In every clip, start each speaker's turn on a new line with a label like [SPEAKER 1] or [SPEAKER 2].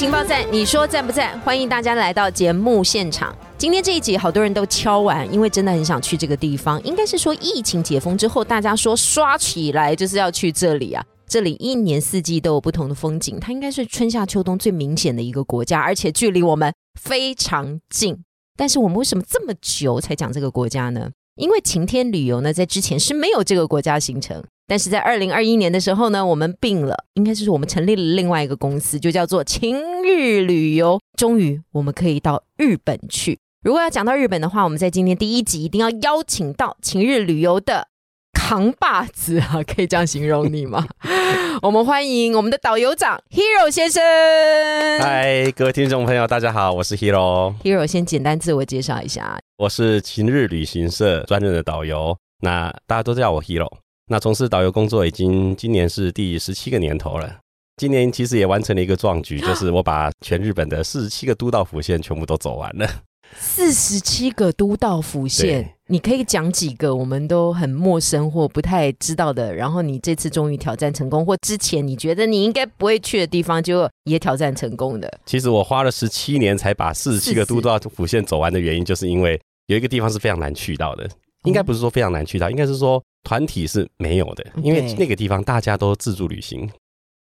[SPEAKER 1] 情报站，你说赞不赞？欢迎大家来到节目现场。今天这一集好多人都敲完，因为真的很想去这个地方。应该是说疫情解封之后，大家说刷起来就是要去这里啊。这里一年四季都有不同的风景，它应该是春夏秋冬最明显的一个国家，而且距离我们非常近。但是我们为什么这么久才讲这个国家呢？因为晴天旅游呢，在之前是没有这个国家行程，但是在二零二一年的时候呢，我们并了，应该是我们成立了另外一个公司，就叫做晴日旅游。终于我们可以到日本去。如果要讲到日本的话，我们在今天第一集一定要邀请到晴日旅游的。扛把子啊，可以这样形容你吗？我们欢迎我们的导游长 Hero 先生。
[SPEAKER 2] 嗨，各位听众朋友，大家好，我是 Hero。
[SPEAKER 1] Hero 先简单自我介绍一下，
[SPEAKER 2] 我是晴日旅行社专任的导游，那大家都叫我 Hero。那从事导游工作已经今年是第十七个年头了。今年其实也完成了一个壮举，就是我把全日本的四十七个都道府县全部都走完了。
[SPEAKER 1] 四十七个都道府县，你可以讲几个我们都很陌生或不太知道的。然后你这次终于挑战成功，或之前你觉得你应该不会去的地方，就也挑战成功的。
[SPEAKER 2] 其实我花了十七年才把四十七个都道府县走完的原因，就是因为有一个地方是非常难去到的。应该不是说非常难去到，应该是说团体是没有的，因为那个地方大家都自助旅行，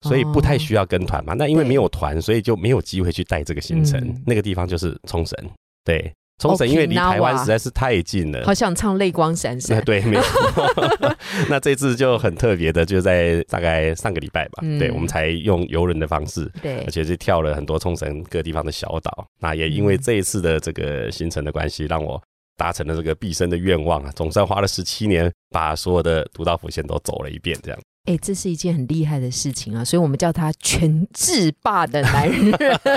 [SPEAKER 2] 所以不太需要跟团嘛。那因为没有团，所以就没有机会去带这个行程。那个地方就是冲绳。对，冲绳因为离台湾实在是太近了，
[SPEAKER 1] 好想唱泪光闪闪。
[SPEAKER 2] 对，没错。那这次就很特别的，就在大概上个礼拜吧，对我们才用游轮的方式，
[SPEAKER 1] 对，
[SPEAKER 2] 而且是跳了很多冲绳各地方的小岛。那也因为这一次的这个行程的关系，让我达成了这个毕生的愿望啊！总算花了十七年，把所有的独岛府县都走了一遍，这样。
[SPEAKER 1] 哎，这是一件很厉害的事情啊，所以我们叫他全制霸的男人。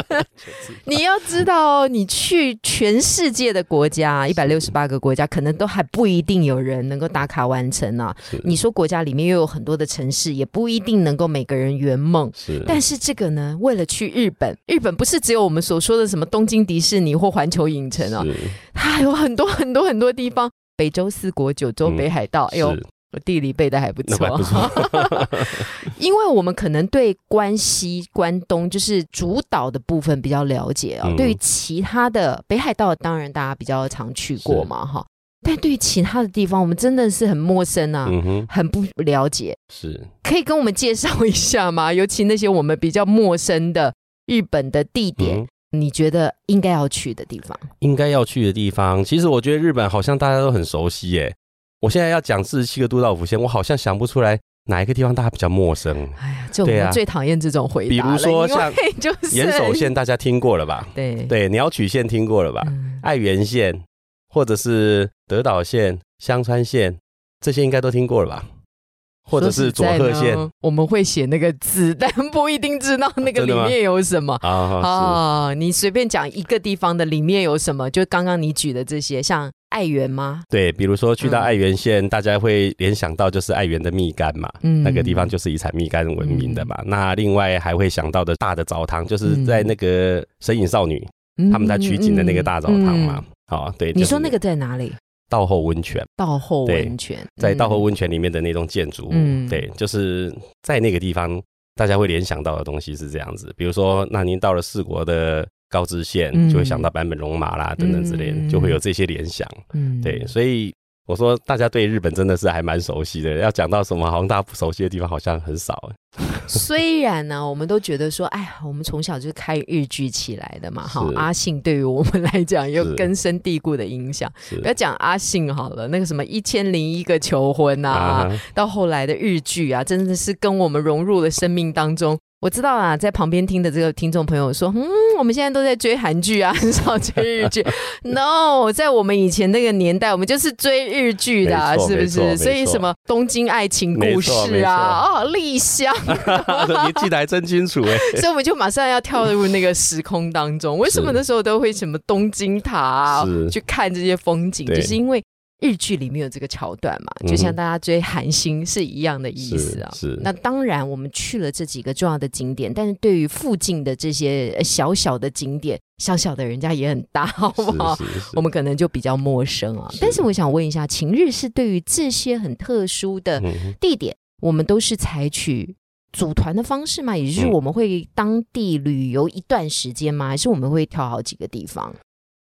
[SPEAKER 1] 你要知道，你去全世界的国家，一百六十八个国家，可能都还不一定有人能够打卡完成啊。你说国家里面又有很多的城市，也不一定能够每个人圆梦。
[SPEAKER 2] 是，
[SPEAKER 1] 但是这个呢，为了去日本，日本不是只有我们所说的什么东京迪士尼或环球影城啊，它还有很多很多很多地方，北周四国、九州北海道，哎呦。地理背的还不错，因为我们可能对关西、关东就是主岛的部分比较了解啊。对于其他的北海道，当然大家比较常去过嘛，哈。但对于其他的地方，我们真的是很陌生啊，很不了解。
[SPEAKER 2] 是，
[SPEAKER 1] 可以跟我们介绍一下吗？尤其那些我们比较陌生的日本的地点，你觉得应该要去的地方？
[SPEAKER 2] 应该要去的地方，其实我觉得日本好像大家都很熟悉耶。我现在要讲四十七个都道府县，我好像想不出来哪一个地方大家比较陌生。哎
[SPEAKER 1] 呀，就我们最讨厌这种回答。
[SPEAKER 2] 比如说像
[SPEAKER 1] 岩
[SPEAKER 2] 手县，大家听过了吧？
[SPEAKER 1] 对
[SPEAKER 2] 对，鸟取县听过了吧？爱媛县，或者是德岛县、香川县，这些应该都听过了吧？或者是佐贺县，
[SPEAKER 1] 我们会写那个字，但不一定知道那个 里面有什么
[SPEAKER 2] 啊。
[SPEAKER 1] 你随便讲一个地方的里面有什么，就刚刚你举的这些，像爱媛吗？
[SPEAKER 2] 对，比如说去到爱媛县，大家会联想到就是爱媛的蜜柑嘛，那个地方就是以产蜜柑闻名的嘛。那另外还会想到的大的澡堂，就是在那个神隐少女他们在取景的那个大澡堂嘛。好，对，
[SPEAKER 1] 你说那个在哪里？
[SPEAKER 2] 道后温泉，
[SPEAKER 1] 道后温泉，
[SPEAKER 2] 在道后温泉里面的那栋建筑，嗯，对，就是在那个地方，大家会联想到的东西是这样子。比如说，那您到了四国的高知县，就会想到坂本龙马啦等等之类，就会有这些联想。嗯，对，所以。我说，大家对日本真的是还蛮熟悉的。要讲到什么好像大家不熟悉的地方，好像很少。
[SPEAKER 1] 虽然呢，我们都觉得说，哎呀，我们从小就是看日剧起来的嘛，哈。阿信对于我们来讲有根深蒂固的影响。不要讲阿信好了，那个什么一千零一个求婚啊，到后来的日剧啊，真的是跟我们融入了生命当中。我知道啊，在旁边听的这个听众朋友说，嗯，我们现在都在追韩剧啊，很少追日剧。No，在我们以前那个年代，我们就是追日剧的，是不是？所以什么东京爱情故事啊，哦，丽香，
[SPEAKER 2] 你记得还真清楚哎。
[SPEAKER 1] 所以我们就马上要跳入那个时空当中。为什么那时候都会什么东京塔去看这些风景？就是因为。日剧里面有这个桥段嘛，就像大家追韩星是一样的意思啊。
[SPEAKER 2] 是。
[SPEAKER 1] 那当然，我们去了这几个重要的景点，但是对于附近的这些小小的景点，小小的人家也很大，好不好？我们可能就比较陌生啊。但是我想问一下，晴日是对于这些很特殊的地点，我们都是采取组团的方式吗？也就是我们会当地旅游一段时间吗？还是我们会挑好几个地方？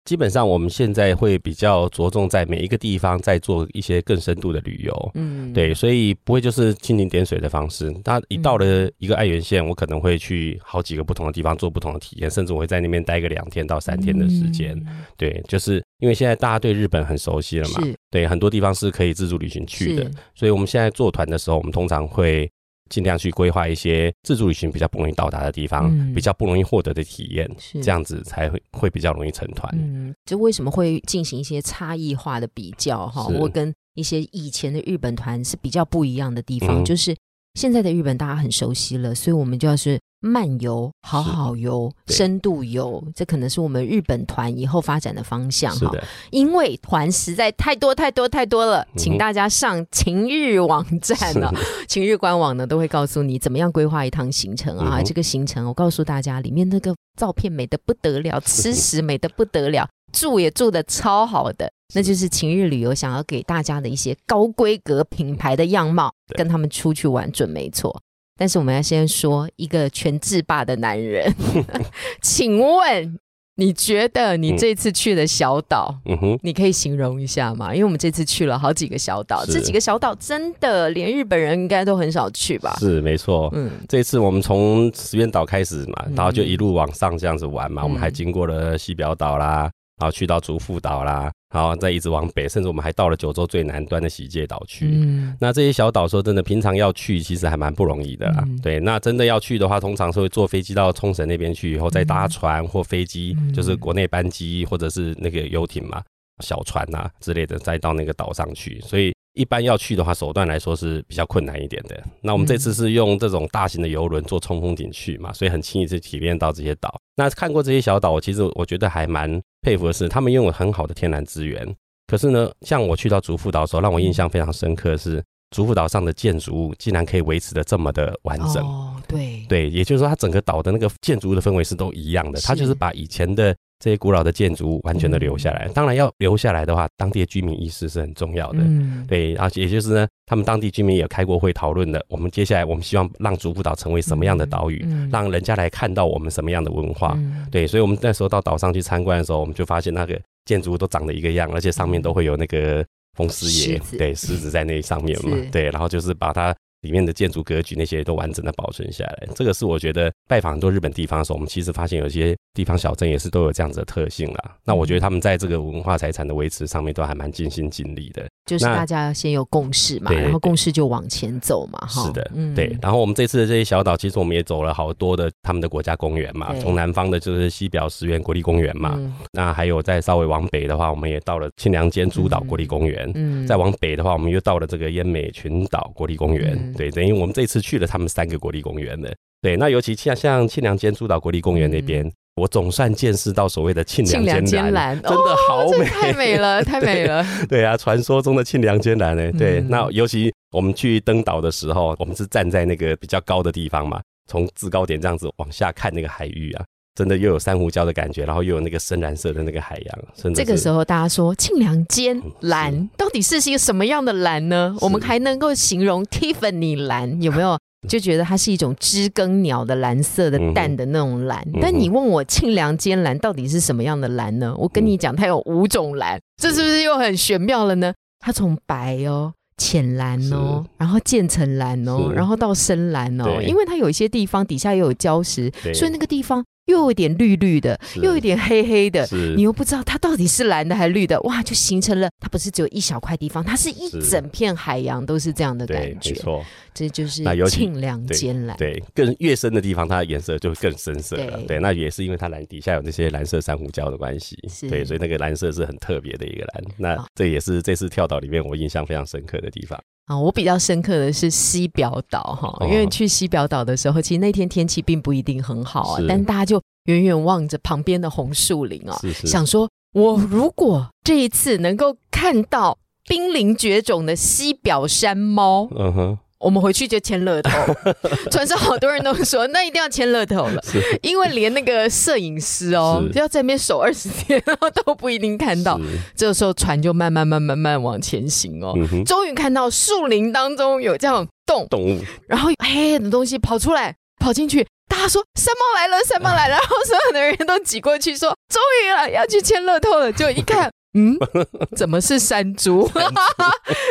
[SPEAKER 2] 基本上我们现在会比较着重在每一个地方在做一些更深度的旅游，嗯，对，所以不会就是蜻蜓点水的方式。那一到了一个爱媛县，我可能会去好几个不同的地方做不同的体验，甚至我会在那边待个两天到三天的时间。对，就是因为现在大家对日本很熟悉了嘛，对，很多地方是可以自助旅行去的，所以我们现在做团的时候，我们通常会。尽量去规划一些自助旅行比较不容易到达的地方，比较不容易获得的体验，这样子才会会比较容易成团。
[SPEAKER 1] 嗯，就为什么会进行一些差异化的比较哈？我跟一些以前的日本团是比较不一样的地方，就是现在的日本大家很熟悉了，所以我们就要是。漫游、好好游、深度游，这可能是我们日本团以后发展的方向哈。因为团实在太多太多太多了，请大家上晴日网站了，晴日官网呢都会告诉你怎么样规划一趟行程啊。这个行程我告诉大家，里面那个照片美的不得了，吃食美的不得了，住也住的超好的，那就是晴日旅游想要给大家的一些高规格品牌的样貌，跟他们出去玩准没错。但是我们要先说一个全制霸的男人，请问你觉得你这次去的小岛，嗯哼，你可以形容一下吗？因为我们这次去了好几个小岛，这几个小岛真的连日本人应该都很少去吧？
[SPEAKER 2] 是没错，嗯，这次我们从石原岛开始嘛，然后就一路往上这样子玩嘛，我们还经过了西表岛啦。然后去到竹富岛啦，然后再一直往北，甚至我们还到了九州最南端的喜界岛去。嗯，那这些小岛说真的，平常要去其实还蛮不容易的啦。对，那真的要去的话，通常是会坐飞机到冲绳那边去，以后再搭船或飞机，就是国内班机或者是那个游艇嘛、小船呐之类的，再到那个岛上去。所以。一般要去的话，手段来说是比较困难一点的。那我们这次是用这种大型的游轮做冲锋艇去嘛，所以很轻易就体验到这些岛。那看过这些小岛，我其实我觉得还蛮佩服的是，他们拥有很好的天然资源。可是呢，像我去到竹富岛的时候，让我印象非常深刻是，竹富岛上的建筑物竟然可以维持的这么的完整。
[SPEAKER 1] 哦，对，
[SPEAKER 2] 对，也就是说，它整个岛的那个建筑物的氛围是都一样的。它就是把以前的。这些古老的建筑物完全的留下来，当然要留下来的话，当地的居民意识是很重要的。嗯，对，而且也就是呢，他们当地居民也开过会讨论的。我们接下来我们希望让竹步岛成为什么样的岛屿，让人家来看到我们什么样的文化。对，所以我们那时候到岛上去参观的时候，我们就发现那个建筑物都长得一个样，而且上面都会有那个风狮爷，对，狮子在那上面嘛，对，然后就是把它。里面的建筑格局那些都完整的保存下来，这个是我觉得拜访很多日本地方的时候，我们其实发现有些地方小镇也是都有这样子的特性啦。那我觉得他们在这个文化财产的维持上面都还蛮尽心尽力的。
[SPEAKER 1] 就是大家先有共识嘛，然后共识就往前走嘛。
[SPEAKER 2] 哈是的，嗯对。然后我们这次的这些小岛，其实我们也走了好多的他们的国家公园嘛。从南方的就是西表石原国立公园嘛，那还有再稍微往北的话，我们也到了清凉间诸岛国立公园。嗯，再往北的话，我们又到了这个烟美群岛国立公园。对，等于我们这次去了他们三个国立公园的。对，那尤其像像庆良间诸岛国立公园那边。我总算见识到所谓的庆良间蓝，真的好美，
[SPEAKER 1] 太美了，太美了。
[SPEAKER 2] 对啊，传说中的庆良间蓝呢？对，那尤其我们去登岛的时候，我们是站在那个比较高的地方嘛，从制高点这样子往下看那个海域啊，真的又有珊瑚礁的感觉，然后又有那个深蓝色的那个海洋。
[SPEAKER 1] 这个时候大家说庆良间蓝到底是一个什么样的蓝呢？我们还能够形容 Tiffany 蓝有没有？就觉得它是一种知更鸟的蓝色的淡的那种蓝，但你问我沁凉间蓝到底是什么样的蓝呢？我跟你讲，它有五种蓝，这是不是又很玄妙了呢？它从白哦、浅蓝哦，然后渐层蓝哦，然后到深蓝哦，因为它有一些地方底下又有礁石，所以那个地方又有点绿绿的，又有点黑黑的，
[SPEAKER 2] 是
[SPEAKER 1] 你又不知道它到底是蓝的还是绿的，哇，就形成了它不是只有一小块地方，它是一整片海洋都是这样的，感觉，
[SPEAKER 2] 没错，
[SPEAKER 1] 这就是
[SPEAKER 2] 那尤其
[SPEAKER 1] 沁凉兼蓝。
[SPEAKER 2] 对，更越深的地方，它的颜色就会更深色了。
[SPEAKER 1] 对
[SPEAKER 2] 对，那也是因为它蓝底下有那些蓝色珊瑚礁的关系
[SPEAKER 1] 是，
[SPEAKER 2] 对，所以那个蓝色是很特别的一个蓝。那这也是这次跳岛里面我印象非常深刻的地方。
[SPEAKER 1] 啊，我比较深刻的是西表岛哈，
[SPEAKER 2] 哦
[SPEAKER 1] 因为去西表岛的时候，其实那天天气并不一定很好啊，但大家就远远望着旁边的红树林啊，
[SPEAKER 2] 是是，
[SPEAKER 1] 想说，我如果这一次能够看到濒临绝种的西表山猫，
[SPEAKER 2] 嗯哼，
[SPEAKER 1] 我们回去就签乐透。船上好多人都说，那一定要签乐透了，因为连那个摄影师哦，要在那边守二十天，然后都不一定看到。这个时候船就慢慢慢慢慢往前行哦，
[SPEAKER 2] 嗯，
[SPEAKER 1] 终于看到树林当中有这样洞，
[SPEAKER 2] 动物
[SPEAKER 1] 然后黑黑的东西跑出来，跑进去。大家说山猫来了，山猫来了，然后所有的人都挤过去说，终于了，要去签乐透了。就一看，嗯，怎么是山猪？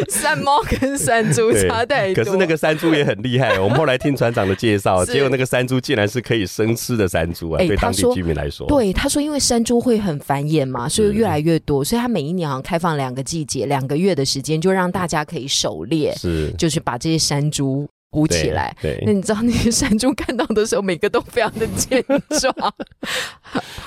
[SPEAKER 1] 山猫跟山猪差太多。
[SPEAKER 2] 可是那个山猪也很厉害，我们后来听船长的介绍，结果那个山猪竟然是可以生吃的山猪啊，
[SPEAKER 1] 哎
[SPEAKER 2] 对当地居民来说，
[SPEAKER 1] 对，他说因为山猪会很繁衍嘛，所以越来越多，所以他每一年好像开放两个季节，两个月的时间，就让大家可以狩猎，
[SPEAKER 2] 是。
[SPEAKER 1] 就是把这些山猪捕起来。
[SPEAKER 2] 对，
[SPEAKER 1] 那你知道那些山猪看到的时候，每个都非常的健壮。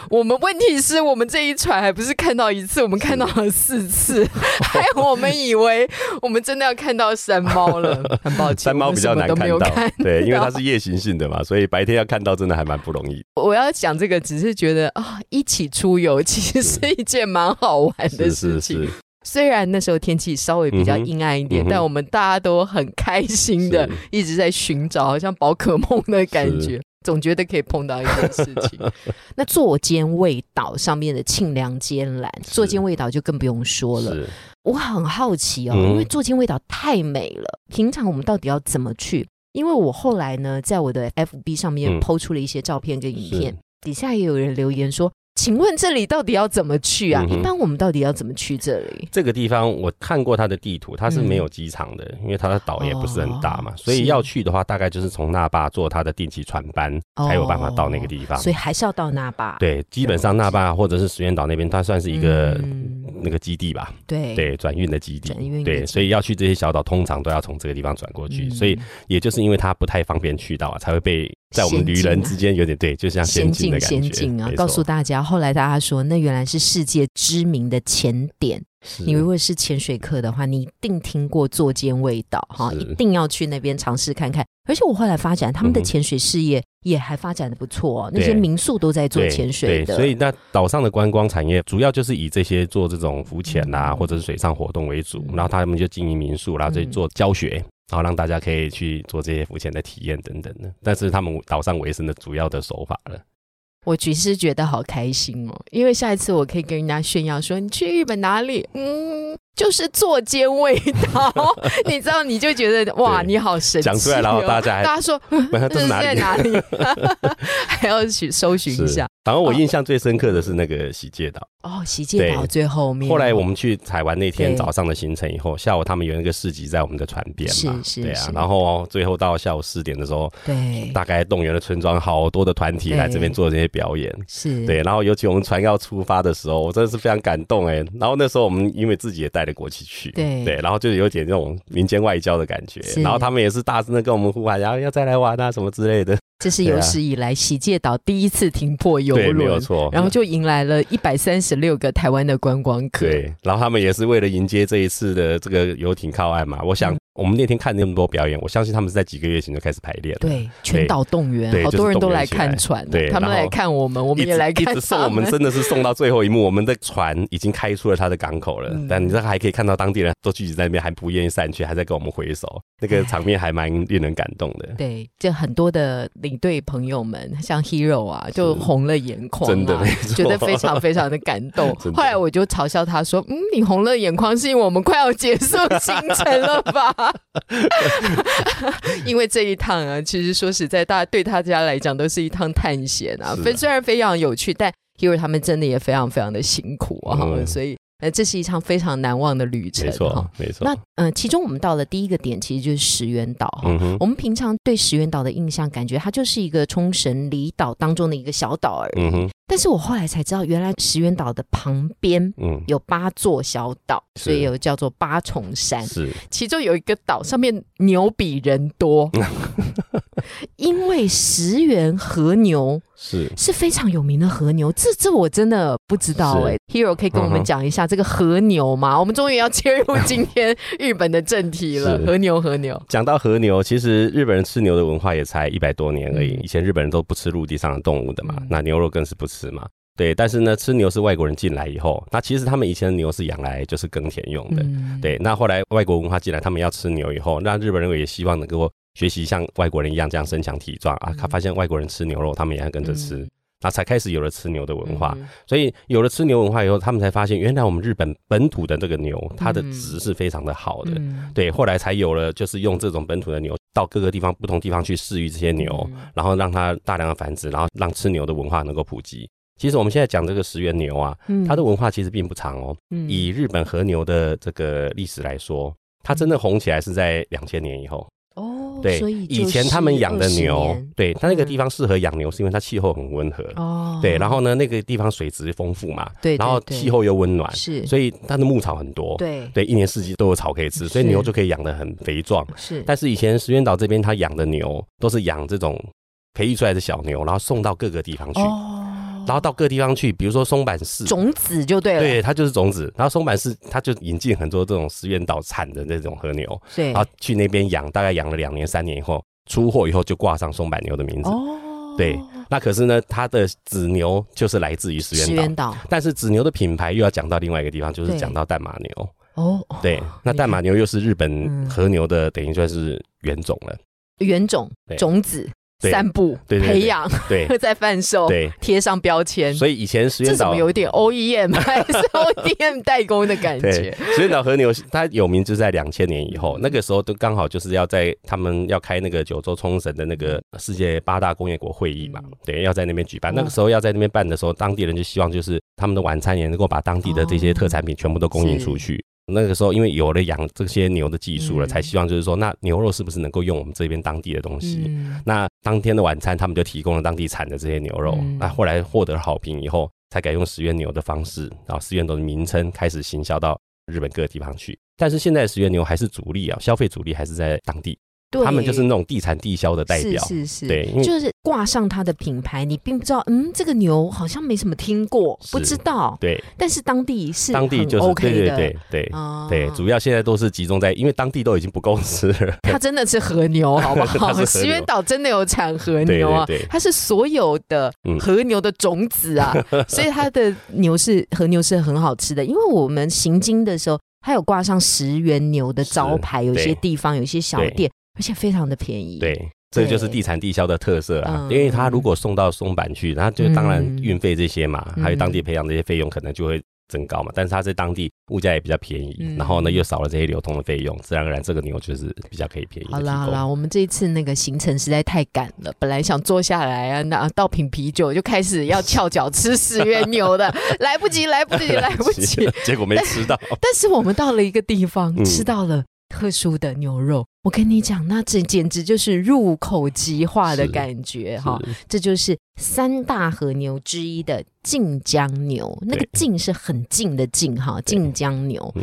[SPEAKER 1] 我们问题是我们这一船还不是看到一次，我们看到了四次，还有我们以为我们真的要看到山猫了。很抱歉，
[SPEAKER 2] 山猫比较难看到对，因为它是夜行性的嘛，所以白天要看到真的还蛮不容易。
[SPEAKER 1] 我要讲这个，只是觉得啊，一起出游其实是一件蛮好玩的
[SPEAKER 2] 是是
[SPEAKER 1] 事情。
[SPEAKER 2] 是，
[SPEAKER 1] 虽然那时候天气稍微比较阴暗一点，但我们大家都很开心的一直在寻找，好像宝可梦的感觉，总觉得可以碰到一件事情。那坐间味岛上面的沁凉兼蓝，
[SPEAKER 2] 是。
[SPEAKER 1] 座间味岛就更不用说了。我很好奇哦，
[SPEAKER 2] 嗯。
[SPEAKER 1] 因为坐间味岛太美了，平常我们到底要怎么去？因为我后来呢，在我的 FB 上面
[SPEAKER 2] 嗯。
[SPEAKER 1] 抛出了一些照片跟影片，
[SPEAKER 2] 是。
[SPEAKER 1] 底下也有人留言说：“请问这里到底要怎么去啊？
[SPEAKER 2] 嗯
[SPEAKER 1] 一般我们到底要怎么去这里
[SPEAKER 2] 这个地方我看过它的地图，它是没
[SPEAKER 1] 嗯
[SPEAKER 2] 有机场的，因为它的岛也不是很大嘛，
[SPEAKER 1] 哦
[SPEAKER 2] 所以要去的话，大概就是从那霸坐它的定期船班，才有办法到那个地方。
[SPEAKER 1] 所以还是要到那霸。
[SPEAKER 2] 对，基本上那霸或者是石原岛那边，它算是一个
[SPEAKER 1] 嗯
[SPEAKER 2] 那个基地吧，
[SPEAKER 1] 对
[SPEAKER 2] 对，转运的基地
[SPEAKER 1] 转运。
[SPEAKER 2] 对，所以要去这些小岛，通常都要从这个地方转过去。
[SPEAKER 1] 嗯
[SPEAKER 2] 所以也就是因为它不太方便去到啊，才会被在我们旅人之间有点对，就像
[SPEAKER 1] 先
[SPEAKER 2] 进的
[SPEAKER 1] 进
[SPEAKER 2] 感觉。
[SPEAKER 1] 先进啊！告诉大家，后来大家说那原来是世界知名的潜点。你如果是潜水客的话，你一定听过坐间味道哈，一定要去那边尝试看看。而且我后来发展，他们的潜水事业也还发展的不错、哦，那些民宿都在做
[SPEAKER 2] 对
[SPEAKER 1] 潜水的。
[SPEAKER 2] 对，所以那岛上的观光产业主要就是以这些做这种浮潜啦，
[SPEAKER 1] 嗯
[SPEAKER 2] 或者是水上活动为主，
[SPEAKER 1] 嗯
[SPEAKER 2] 然后他们就经营民宿，然后就
[SPEAKER 1] 嗯
[SPEAKER 2] 做教学，然后让大家可以去做这些浮潜的体验等等的。但是他们岛上维生的主要的手法了。
[SPEAKER 1] 我其实觉得好开心哦，因为下一次我可以跟人家炫耀说，你去日本哪里？嗯，就是座间味道，你知道，你就觉得哇，你好神奇、哦，
[SPEAKER 2] 讲出来然后大家还
[SPEAKER 1] 大家说嗯
[SPEAKER 2] 这是？
[SPEAKER 1] 在哪里？还要去搜寻一下。
[SPEAKER 2] 然后我印象最深刻的是那个喜界岛。
[SPEAKER 1] 哦，喜界岛最后面。
[SPEAKER 2] 后来我们去采完那天早上的行程以后，下午他们有那个市集在我们的船边嘛，
[SPEAKER 1] 是是是。
[SPEAKER 2] 对啊然后最后到下午四点的时候，
[SPEAKER 1] 对
[SPEAKER 2] 大概动员了村庄好多的团体来这边做这些表演。
[SPEAKER 1] 是，
[SPEAKER 2] 对，然后尤其我们船要出发的时候，我真的是非常感动哎。然后那时候我们因为自己也带了国旗去，
[SPEAKER 1] 对
[SPEAKER 2] 对，然后就有点那种民间外交的感觉。然后他们也是大声的跟我们呼喊，然后要再来玩啊什么之类的。
[SPEAKER 1] 这是有史以来喜界岛第一次停泊游
[SPEAKER 2] 轮，没有，错。
[SPEAKER 1] 然后就迎来了一百三十六个台湾的观光客。
[SPEAKER 2] 对，然后他们也是为了迎接这一次的这个游艇靠岸嘛。我想
[SPEAKER 1] 嗯
[SPEAKER 2] 我们那天看那么多表演，我相信他们是在几个月前就开始排练了。
[SPEAKER 1] 对，全岛动员，好多人都来看船，
[SPEAKER 2] 对
[SPEAKER 1] 他们来看我们，我们也来看
[SPEAKER 2] 一直送
[SPEAKER 1] 他
[SPEAKER 2] 我们，真的是送到最后一幕。我们的船已经开出了它的港口了，
[SPEAKER 1] 嗯
[SPEAKER 2] 但你这还可以看到当地人都聚集在那边，还不愿意散去，还在跟我们挥手，那个场面还蛮令人感动的。
[SPEAKER 1] 对，就很多的领队朋友们，像 Hero 啊，就红了眼眶、啊，
[SPEAKER 2] 真的
[SPEAKER 1] 觉得非常非常的感动后来我就嘲笑他说：“嗯，你红了眼眶是因为我们快要结束行程了吧？” 因为这一趟啊，其实说实在，大家对大家来讲都是一趟探险啊，非虽然非常有趣，但 Hero 他们真的也非常非常的辛苦啊，
[SPEAKER 2] 嗯
[SPEAKER 1] 所以。呃，这是一场非常难忘的旅程。
[SPEAKER 2] 没错，没错。
[SPEAKER 1] 那呃，其中我们到了第一个点，其实就是石原岛哈。我们平常对石原岛的印象，感觉它就是一个冲绳离岛当中的一个小岛而已。但是我后来才知道，原来石原岛的旁边，嗯，有八座小岛，所以有叫做八重山。
[SPEAKER 2] 是，
[SPEAKER 1] 其中有一个岛上面牛比人多，因为石原和牛
[SPEAKER 2] 是
[SPEAKER 1] 是非常有名的和牛。这这我真的不知道哎，Hero 可以跟我们讲一下这个和牛吗？我们终于要切入今天日本的正题了。和牛，和牛。
[SPEAKER 2] 讲到和牛，其实日本人吃牛的文化也才一百多年而已。以前日本人都不吃陆地上的动物的嘛，那牛肉更是不吃。嘛？对，但是呢，吃牛是外国人进来以后，那其实他们以前的牛是养来就是耕田用的。对，那后来外国文化进来，他们要吃牛以后，那日本人也希望能够学习像外国人一样这样身强体壮啊。他发现外国人吃牛肉，他们也要跟着吃，那才开始有了吃牛的文化。所以有了吃牛文化以后，他们才发现原来我们日本本土的这个牛，它的质是非常的好的。对，后来才有了就是用这种本土的牛。到各个地方、不同地方去饲育这些牛，然后让它大量的繁殖，然后让吃牛的文化能够普及。其实我们现在讲这个石原牛啊，它的文化其实并不长哦。以日本和牛的这个历史来说，它真的红起来是在两千年以后。对，以前他们养的牛，对，它那个地方适合养牛，是因为它气候很温和。哦，对，然后呢，那个地方水质丰富嘛，
[SPEAKER 1] 对，
[SPEAKER 2] 然后气候又温暖，
[SPEAKER 1] 是，
[SPEAKER 2] 所以它的牧草很多。
[SPEAKER 1] 对，
[SPEAKER 2] 对，一年四季都有草可以吃，所以牛就可以养的很肥壮。
[SPEAKER 1] 是，
[SPEAKER 2] 但是以前石原岛这边他养的牛都是养这种培育出来的小牛，然后送到各个地方去。然后到各地方去，比如说松坂市
[SPEAKER 1] 种子就对了，
[SPEAKER 2] 对，它就是种子。然后松坂市它就引进很多这种石原岛产的那种和牛，
[SPEAKER 1] 对，
[SPEAKER 2] 然后去那边养，大概养了两年三年以后，出货以后就挂上松坂牛的名字。哦，对，那可是呢，它的子牛就是来自于石原岛，但是子牛的品牌又要讲到另外一个地方，就是讲到淡马牛。哦，对，那淡马牛又是日本和牛的，等于算是原种了，
[SPEAKER 1] 原种种子。散步、培养、
[SPEAKER 2] 对，
[SPEAKER 1] 再贩售、
[SPEAKER 2] 对，
[SPEAKER 1] 贴上标签。
[SPEAKER 2] 所以以前石原岛
[SPEAKER 1] 有一点 OEM 还是 ODM 代工的感觉。
[SPEAKER 2] 石原岛和牛它有名就是在两千年以后，那个时候都刚好就是要在他们要开那个九州冲绳的那个世界八大工业国会议嘛，对，要在那边举办。那个时候要在那边办的时候，当地人就希望就是他们的晚餐也能够把当地的这些特产品全部都供应出去。那个时候，因为有了养这些牛的技术了，才希望就是说，那牛肉是不是能够用我们这边当地的东西？那当天的晚餐，他们就提供了当地产的这些牛肉。那后来获得好评以后，才改用石原牛的方式，然后石原牛的名称开始行销到日本各个地方去。但是现在石原牛还是主力啊，消费主力还是在当地。他们就是那种地产地销的代表，
[SPEAKER 1] 是是是，
[SPEAKER 2] 对，
[SPEAKER 1] 就是挂上它的品牌，你并不知道，嗯，这个牛好像没什么听过，不知道，
[SPEAKER 2] 对，
[SPEAKER 1] 但是当地是
[SPEAKER 2] 当地就是 OK 的，对对对，主要现在都是集中在，因为当地都已经不够吃了，
[SPEAKER 1] 它真的是和牛，好不好？石原岛真的有产和牛啊，它是所有的和牛的种子啊，所以它的牛是和牛是很好吃的，因为我们行经的时候，它有挂上石原牛的招牌，有些地方有些小店。而且非常的便宜，
[SPEAKER 2] 对，这就是地产地销的特色啊。因为他如果送到松板去，然后就当然运费这些嘛，还有当地培养这些费用，可能就会增高嘛。但是他在当地物价也比较便宜，然后呢又少了这些流通的费用，自然而然这个牛就是比较可以便宜。
[SPEAKER 1] 好啦好啦，我们这一次那个行程实在太赶了，本来想坐下来啊，那倒瓶啤酒就开始要翘脚吃十元牛的，来不及 来不及来不及，
[SPEAKER 2] 结果没吃到。
[SPEAKER 1] 但是我们到了一个地方，吃到了。特殊的牛肉，我跟你讲，那这简直就是入口即化的感觉哈！这就是三大和牛之一的晋江牛，那个“晋”是很近的“晋”哈，晋江牛。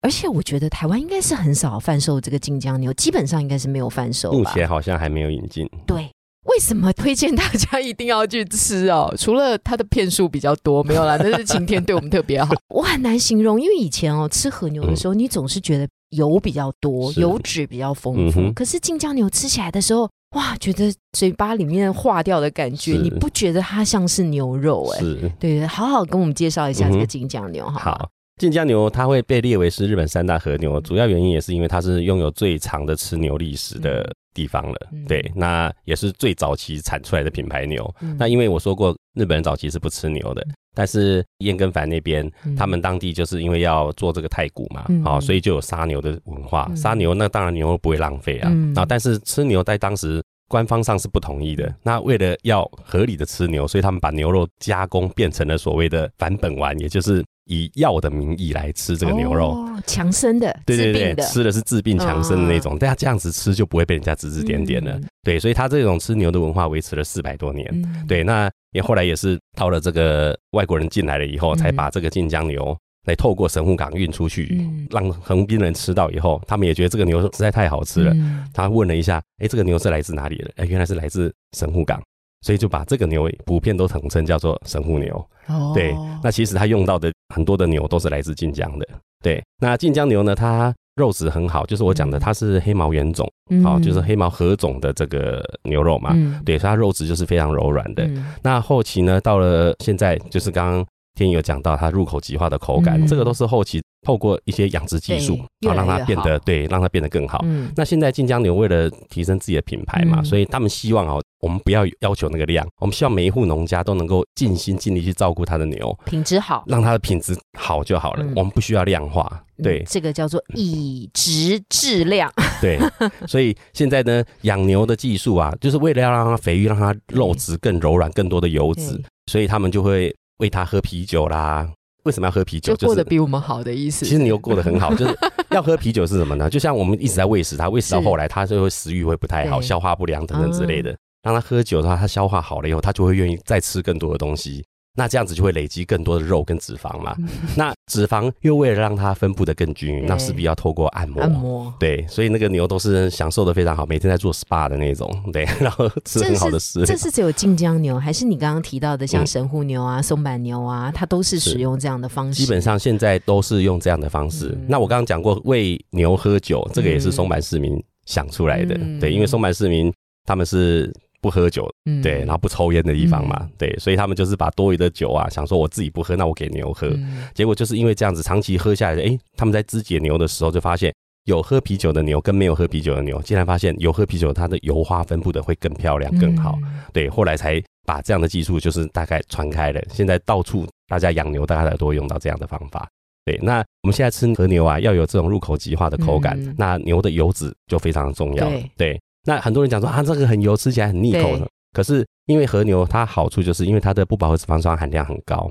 [SPEAKER 1] 而且我觉得台湾应该是很少贩售这个晋江牛，基本上应该是没有贩售，
[SPEAKER 2] 目前好像还没有引进。
[SPEAKER 1] 对。为什么推荐大家一定要去吃哦？除了它的片数比较多，没有啦，那是晴天对我们特别好。我很难形容，因为以前哦吃和牛的时候，你总是觉得油比较多，油脂比较丰富。可是晋江牛吃起来的时候，哇，觉得嘴巴里面化掉的感觉，你不觉得它像是牛肉？哎，对，好好跟我们介绍一下这个晋江牛哈。
[SPEAKER 2] 好，晋江牛它会被列为是日本三大和牛，主要原因也是因为它是拥有最长的吃牛历史的。地方了，对，那也是最早期产出来的品牌牛。那因为我说过，日本人早期是不吃牛的，但是燕根凡那边，他们当地就是因为要做这个太古嘛，好，所以就有杀牛的文化。杀牛那当然牛肉不会浪费啊，啊，但是吃牛在当时官方上是不同意的。那为了要合理的吃牛，所以他们把牛肉加工变成了所谓的反本丸，也就是以药的名义来吃这个牛肉，
[SPEAKER 1] 强身的，
[SPEAKER 2] 对对对，
[SPEAKER 1] 的，
[SPEAKER 2] 吃的是治病强身的那种。大家这样子吃就不会被人家指指点点了。对，所以他这种吃牛的文化维持了四百多年。对，那也后来也是到了这个外国人进来了以后，才把这个晋江牛来透过神户港运出去，让横滨人吃到以后，他们也觉得这个牛实在太好吃了。他问了一下，哎，这个牛是来自哪里的？哎，原来是来自神户港。所以就把这个牛普遍都统称叫做神户牛。哦，对，那其实它用到的很多的牛都是来自晋江的。对，那晋江牛呢，它肉质很好，就是我讲的，它是黑毛原种，好，就是黑毛合种的这个牛肉嘛。嗯，对，所以它肉质就是非常柔软的。那后期呢，到了现在，就是刚刚天有讲到它入口即化的口感，这个都是后期。透过一些养殖技术，
[SPEAKER 1] 好
[SPEAKER 2] 让它变得对，让它变得更好。嗯，那现在晋江牛为了提升自己的品牌嘛，所以他们希望哦，我们不要要求那个量，我们希望每一户农家都能够尽心尽力去照顾他的牛，
[SPEAKER 1] 品质好，
[SPEAKER 2] 让它的品质好就好了。我们不需要量化，对，
[SPEAKER 1] 这个叫做以质质量。
[SPEAKER 2] 对，所以现在呢，养牛的技术啊，就是为了要让它肥育，让它肉质更柔软，更多的油脂，所以他们就会喂它喝啤酒啦。为什么要喝啤酒？
[SPEAKER 1] 就过得比我们好的意思。
[SPEAKER 2] 其实你又过得很好，就是要喝啤酒是什么呢？就像我们一直在喂食它，喂食到后来，它就会食欲会不太好，消化不良等等之类的。让它喝酒的话，它消化好了以后，它就会愿意再吃更多的东西。那这样子就会累积更多的肉跟脂肪嘛？那脂肪又为了让它分布的更均匀，那势必要透过按摩。
[SPEAKER 1] 按摩
[SPEAKER 2] 对，所以那个牛都是享受的非常好，每天在做 SPA 的那种，对，然后吃很好的食。
[SPEAKER 1] 这是只有晋江牛，还是你刚刚提到的像神户牛啊、松板牛啊，它都是使用这样的方式？
[SPEAKER 2] 基本上现在都是用这样的方式。那我刚刚讲过喂牛喝酒，这个也是松板市民想出来的。对，因为松板市民他们是。不喝酒，对，然后不抽烟的地方嘛，对，所以他们就是把多余的酒啊，想说我自己不喝，那我给牛喝。结果就是因为这样子，长期喝下来的，哎，他们在肢解牛的时候就发现，有喝啤酒的牛跟没有喝啤酒的牛，竟然发现有喝啤酒，它的油花分布的会更漂亮、更好。对，后来才把这样的技术就是大概传开了。现在到处大家养牛，大家都会用到这样的方法。对，那我们现在吃和牛啊，要有这种入口即化的口感，那牛的油脂就非常重要。对。那很多人讲说啊，这个很油，吃起来很腻口的。可是因为和牛它好处就是因为它的不饱和脂肪酸含量很高，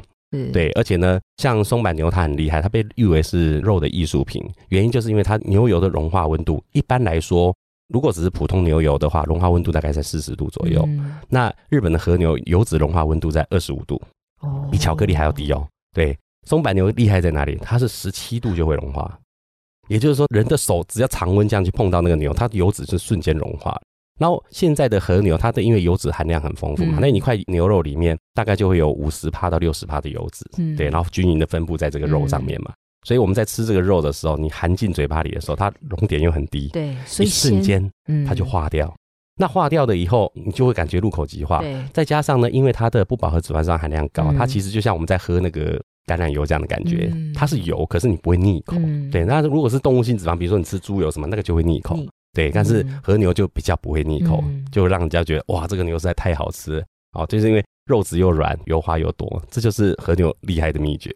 [SPEAKER 2] 对，而且呢，像松板牛它很厉害，它被誉为是肉的艺术品，原因就是因为它牛油的融化温度，一般来说，如果只是普通牛油的话，融化温度大概在四十度左右。那日本的和牛油脂融化温度在二十五度，比巧克力还要低哦。对，松板牛厉害在哪里？它是十七度就会融化。也就是说，人的手只要常温这样去碰到那个牛，它的油脂是瞬间融化。然后现在的和牛，它的因为油脂含量很丰富嘛，那一块牛肉里面大概就会有五十帕到六十帕的油脂，对，然后均匀的分布在这个肉上面嘛。所以我们在吃这个肉的时候，你含进嘴巴里的时候，它熔点又很低，
[SPEAKER 1] 对，所以
[SPEAKER 2] 瞬间它就化掉。那化掉的以后，你就会感觉入口即化。再加上呢，因为它的不饱和脂肪酸含量高，它其实就像我们在喝那个。橄榄油这样的感觉，它是油，可是你不会腻口。对，那如果是动物性脂肪，比如说你吃猪油什么，那个就会腻口。对，但是和牛就比较不会腻口，就让人家觉得哇，这个牛实在太好吃。哦，就是因为肉质又软，油花又多，这就是和牛厉害的秘诀。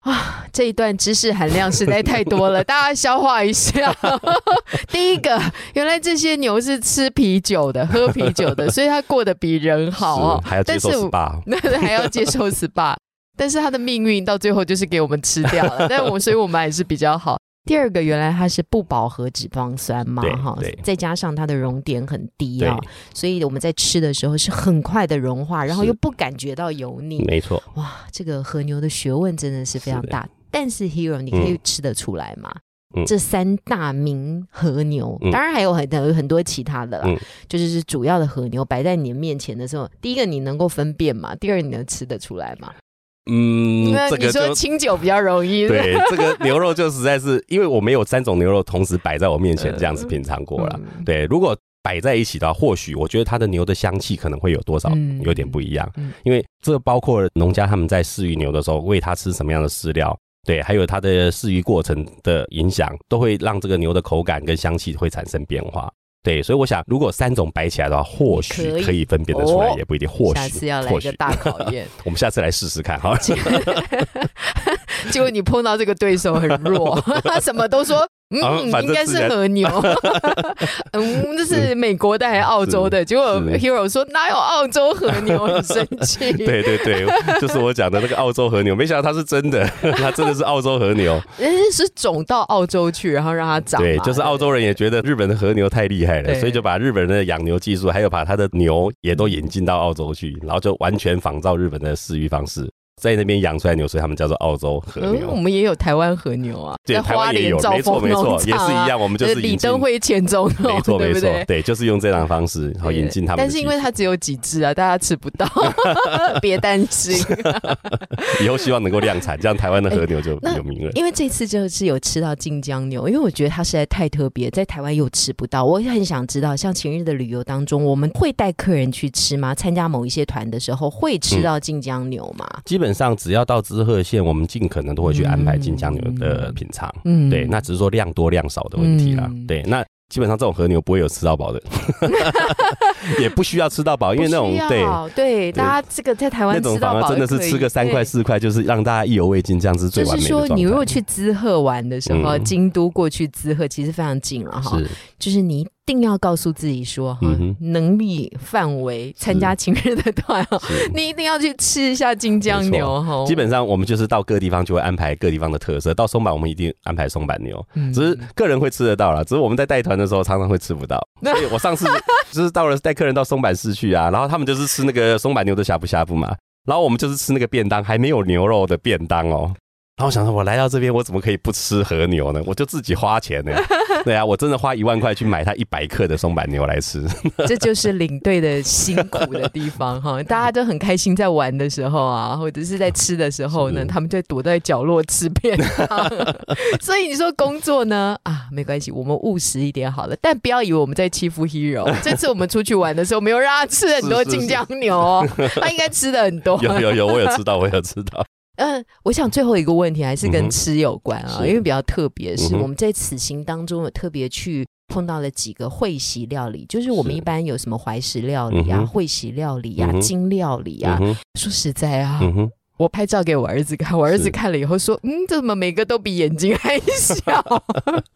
[SPEAKER 1] 啊，这一段知识含量实在太多了，大家消化一下。第一个，原来这些牛是吃啤酒的，喝啤酒的，所以它过得比人好哦，
[SPEAKER 2] 还要接受 SPA，
[SPEAKER 1] 那还要接受 SPA。但是它的命运到最后就是给我们吃掉了，但我所以我们还是比较好。第二个，原来它是不饱和脂肪酸嘛，哈，再加上它的熔点很低啊，所以我们在吃的时候是很快的融化，然后又不感觉到油腻。
[SPEAKER 2] 没错，
[SPEAKER 1] 哇，这个和牛的学问真的是非常大。但是 Hero，你可以吃得出来吗？这三大名和牛，当然还有很很很多其他的啦，就是是主要的和牛摆在你的面前的时候，第一个你能够分辨吗？第二你能吃得出来吗？
[SPEAKER 2] 嗯，这个
[SPEAKER 1] 说清酒比较容易。
[SPEAKER 2] 对，这个 牛肉就实在是，因为我没有三种牛肉同时摆在我面前这样子品尝过了。对，如果摆在一起的话，或许我觉得它的牛的香气可能会有多少有点不一样。因为这包括农家他们在饲育牛的时候，喂它吃什么样的饲料，对，还有它的饲育过程的影响，都会让这个牛的口感跟香气会产生变化。对，所以我想，如果三种摆起来的话，或许可以分辨得出来，也不一定。或许
[SPEAKER 1] 下次要来一个大考验，
[SPEAKER 2] 我们下次来试试看哈。
[SPEAKER 1] 结果你碰到这个对手很弱，什么都说嗯，应该是和牛。嗯，这是美国的还是澳洲的？结果 Hero 说哪有澳洲和牛，很生气。
[SPEAKER 2] 对对对，就是我讲的那个澳洲和牛，没想到它是真的，它真的是澳洲和牛。
[SPEAKER 1] 人家是种到澳洲去，然后让它长。
[SPEAKER 2] 对，就是澳洲人也觉得日本的和牛太厉害了，所以就把日本人的养牛技术，还有把他的牛也都引进到澳洲去，然后就完全仿照日本的饲育方式。在那边养出来牛，所以他们叫做澳洲和牛。
[SPEAKER 1] 我们也有台湾和牛啊，
[SPEAKER 2] 对，台湾也有，没错没错，也是一样。我们就是
[SPEAKER 1] 李登辉前总统，
[SPEAKER 2] 没错没错，对，就是用这样的方式然后引进他们。
[SPEAKER 1] 但是因为它只有几只啊，大家吃不到，别担心。
[SPEAKER 2] 以后希望能够量产，这样台湾的和牛就有名了。
[SPEAKER 1] 因为这次就是有吃到晋江牛，因为我觉得它实在太特别，在台湾又吃不到。我也很想知道，像前日的旅游当中，我们会带客人去吃吗？参加某一些团的时候，会吃到晋江牛吗？
[SPEAKER 2] 基本上只要到。滋贺县，我们尽可能都会去安排金枪牛的品尝，嗯，对，那只是说量多量少的问题啦，对，那基本上这种和牛不会有吃到饱的，也不需要吃到饱，因为那种对
[SPEAKER 1] 对，大家这个在台湾
[SPEAKER 2] 那种反而真的是吃个三块四块，就是让大家意犹未尽，这样子最完美的
[SPEAKER 1] 就是说，你如果去滋贺玩的时候，京都过去滋贺其实非常近了哈，就是你。一定要告诉自己说哈，能力范围参加情人的团哈，你一定要去吃一下金江牛哈。
[SPEAKER 2] 基本上我们就是到各地方就会安排各地方的特色，到松板我们一定安排松板牛，只是个人会吃得到啦，只是我们在带团的时候常常会吃不到。所以我上次就是到了带客人到松板市去啊，然后他们就是吃那个松板牛的呷哺呷哺嘛，然后我们就是吃那个便当，还没有牛肉的便当哦。然后想说，我来到这边，我怎么可以不吃和牛呢？我就自己花钱呢。对啊，我真的花一万块去买它一百克的松板牛来吃。
[SPEAKER 1] 这就是领队的辛苦的地方哈！大家都很开心，在玩的时候啊，或者是在吃的时候呢，他们就躲在角落吃便当。所以你说工作呢？啊，没关系，我们务实一点好了。但不要以为我们在欺负 Hero。这次我们出去玩的时候，没有让他吃很多晋江牛哦，他应该吃的很多。
[SPEAKER 2] 有有有，我有吃到，我有吃到。
[SPEAKER 1] 嗯，我想最后一个问题还是跟吃有关啊，因为比较特别，是我们在此行当中有特别去碰到了几个会席料理，就是我们一般有什么怀石料理啊、会席料理啊、金料理啊。说实在啊，我拍照给我儿子看，我儿子看了以后说：“嗯，怎么每个都比眼睛还小？”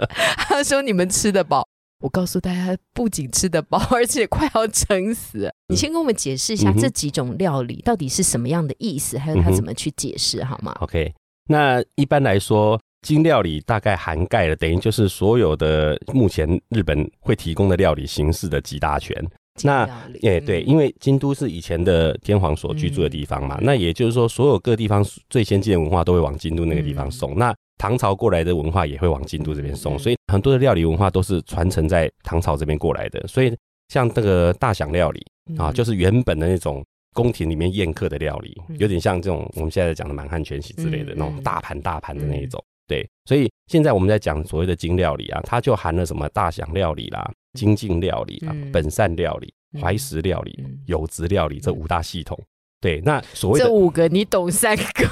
[SPEAKER 1] 他说：“你们吃得饱。”我告诉大家，不仅吃得饱，而且快要撑死。你先跟我们解释一下这几种料理到底是什么样的意思，还有它怎么去解释，好吗
[SPEAKER 2] ？OK，那一般来说，精料理大概涵盖了，等于就是所有的目前日本会提供的料理形式的集大全。那诶，对，因为京都是以前的天皇所居住的地方嘛，那也就是说，所有各地方最先进的文化都会往京都那个地方送。那唐朝过来的文化也会往京都这边送，所以很多的料理文化都是传承在唐朝这边过来的。所以像这个大享料理啊，就是原本的那种宫廷里面宴客的料理，有点像这种我们现在讲的满汉全席之类的那种大盘大盘的那一种。对，所以现在我们在讲所谓的京料理啊，它就含了什么大享料理啦、精进料理啊、本善料理、怀石料理、有质料理这五大系统。对，那所谓
[SPEAKER 1] 这五个你懂三个，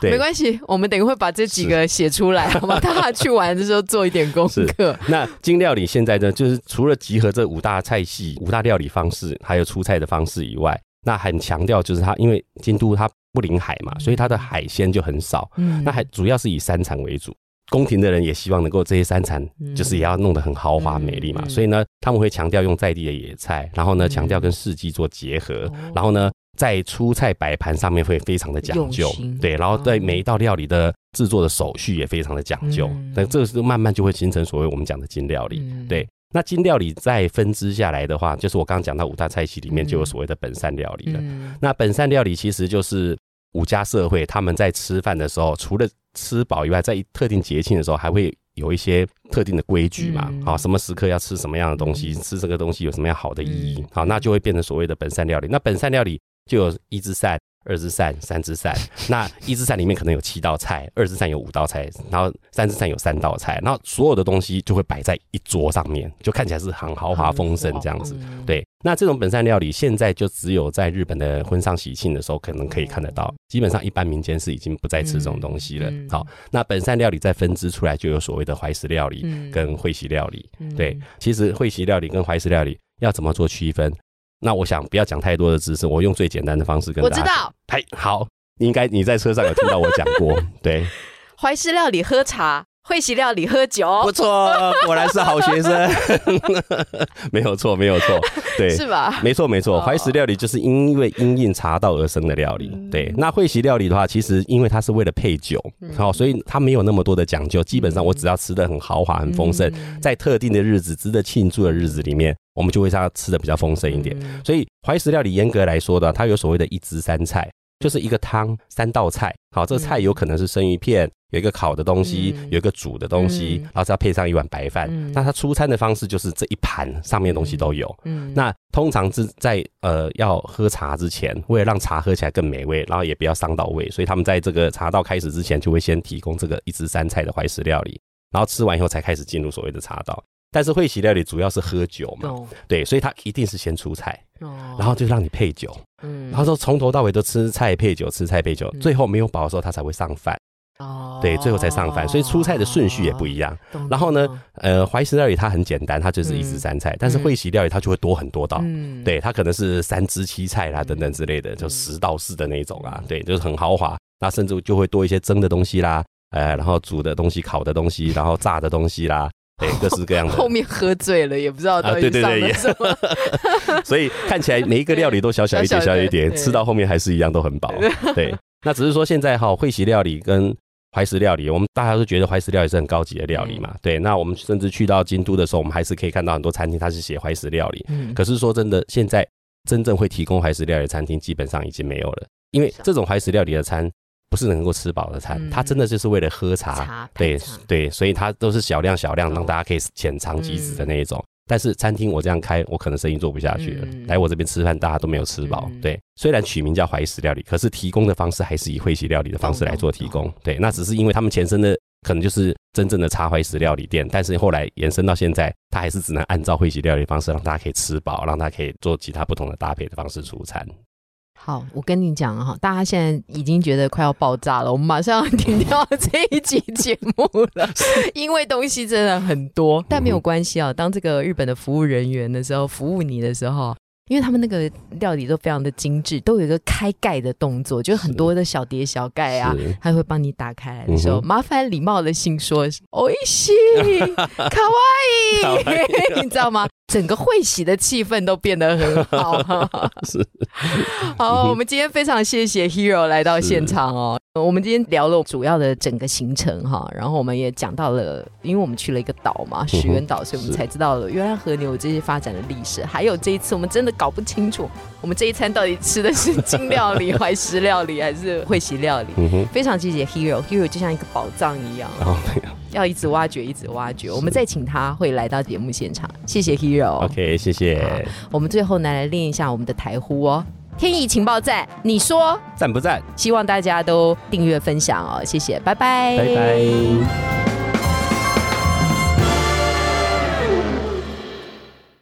[SPEAKER 2] 对，
[SPEAKER 1] 没关系，我们等一会把这几个写出来，好吗？大家去玩的时候做一点功课。
[SPEAKER 2] 那京料理现在呢，就是除了集合这五大菜系、五大料理方式，还有出菜的方式以外，那很强调就是它，因为京都它不临海嘛，所以它的海鲜就很少，嗯，那还主要是以山产为主。宫廷的人也希望能够这些山产，就是也要弄得很豪华美丽嘛，所以呢，他们会强调用在地的野菜，然后呢，强调跟四季做结合，然后呢，在出菜摆盘上面会非常的讲究，对，然后对每一道料理的制作的手续也非常的讲究，那这个是慢慢就会形成所谓我们讲的金料理，对，那金料理再分支下来的话，就是我刚刚讲到五大菜系里面就有所谓的本善料理了，那本善料理其实就是五家社会他们在吃饭的时候，除了吃饱以外，在特定节庆的时候，还会有一些特定的规矩嘛？啊，什么时刻要吃什么样的东西，吃这个东西有什么样好的意义？好，那就会变成所谓的本善料理。那本善料理就有一之善。二之善，三之善，那一之善里面可能有七道菜，二之善有五道菜，然后三之善有三道菜，然后所有的东西就会摆在一桌上面，就看起来是很豪华丰盛这样子。对，那这种本善料理现在就只有在日本的婚丧喜庆的时候可能可以看得到，基本上一般民间是已经不再吃这种东西了。好，那本善料理再分支出来，就有所谓的怀石料理跟会席料理。对，其实会席料理跟怀石料理要怎么做区分？那我想不要讲太多的知识，我用最简单的方式跟大家。
[SPEAKER 1] 我知道，
[SPEAKER 2] 嗨，好，应该你在车上有听到我讲过，对。
[SPEAKER 1] 怀石料理喝茶。会席料理喝酒，
[SPEAKER 2] 不错，果然是好学生，没有错，没有错，对，
[SPEAKER 1] 是吧？
[SPEAKER 2] 没错，没错，怀石料理就是因为因应茶道而生的料理。对，那会席料理的话，其实因为它是为了配酒，好，所以它没有那么多的讲究。基本上我只要吃的很豪华、很丰盛，在特定的日子、值得庆祝的日子里面，我们就会让它吃的比较丰盛一点。所以怀石料理严格来说的，它有所谓的一汁三菜。就是一个汤三道菜，好，这个菜有可能是生鱼片，有一个烤的东西，有一个煮的东西，然后再配上一碗白饭。那它出餐的方式就是这一盘上面东西都有。嗯，那通常是在呃要喝茶之前，为了让茶喝起来更美味，然后也不要伤到胃，所以他们在这个茶道开始之前就会先提供这个一汁三菜的怀石料理，然后吃完以后才开始进入所谓的茶道。但是会席料理主要是喝酒嘛，对，所以它一定是先出菜，然后就让你配酒，嗯，然后说从头到尾都吃菜配酒，吃菜配酒，最后没有饱的时候他才会上饭，哦，对，最后才上饭，所以出菜的顺序也不一样。然后呢，呃，怀石料理它很简单，它就是一汁三菜，但是会席料理它就会多很多道，嗯。对，它可能是三汁七菜啦等等之类的，就十道式的那种啊，对，就是很豪华，那甚至就会多一些蒸的东西啦，呃，然后煮的东西、烤的东西，然后炸的东西啦。对，各式各样的。
[SPEAKER 1] 后面喝醉了，也不知道到底上了什么。
[SPEAKER 2] 所以看起来每一个料理都小小一点，小一点，吃到后面还是一样都很饱。对，那只是说现在哈，会席料理跟怀石料理，我们大家都觉得怀石料理是很高级的料理嘛。对，那我们甚至去到京都的时候，我们还是可以看到很多餐厅它是写怀石料理。嗯。可是说真的，现在真正会提供怀石料理的餐厅基本上已经没有了，因为这种怀石料理的餐。不是能够吃饱的餐，它真的就是为了喝茶，对对，所以它都是小量小量，让大家可以浅尝即止的那一种。但是餐厅我这样开，我可能生意做不下去了。来我这边吃饭，大家都没有吃饱。对，虽然取名叫怀石料理，可是提供的方式还是以会席料理的方式来做提供。对，那只是因为他们前身的可能就是真正的茶怀石料理店，但是后来延伸到现在，它还是只能按照会席料理方式，让大家可以吃饱，让大家可以做其他不同的搭配的方式出餐。
[SPEAKER 1] 好，我跟你讲哈，大家现在已经觉得快要爆炸了，我们马上要停掉这一集节目了，因为东西真的很多，但没有关系啊。当这个日本的服务人员的时候，服务你的时候。因为他们那个料理都非常的精致，都有一个开盖的动作，就很多的小碟小盖啊，他会帮你打开来的时候，麻烦礼貌的信说“おいしい，卡哇伊”，你知道吗？ 整个会喜的气氛都变得很好。是，好，我们今天非常谢谢 Hero 来到现场哦。我们今天聊了主要的整个行程哈，然后我们也讲到了，因为我们去了一个岛嘛，石原岛，所以我们才知道了原来和牛这些发展的历史。还有这一次，我们真的搞不清楚，我们这一餐到底吃的是金料理、怀石料理还是 会席料理。非常谢谢 Hero，Hero 就像一个宝藏一样，要一直挖掘，一直挖掘。我们再请他会来到节目现场，谢谢 Hero。
[SPEAKER 2] OK，谢谢。
[SPEAKER 1] 我们最后呢来练一下我们的台呼哦。天意情报站，你说
[SPEAKER 2] 赞不赞？
[SPEAKER 1] 希望大家都订阅分享哦，谢谢，拜拜，
[SPEAKER 2] 拜拜。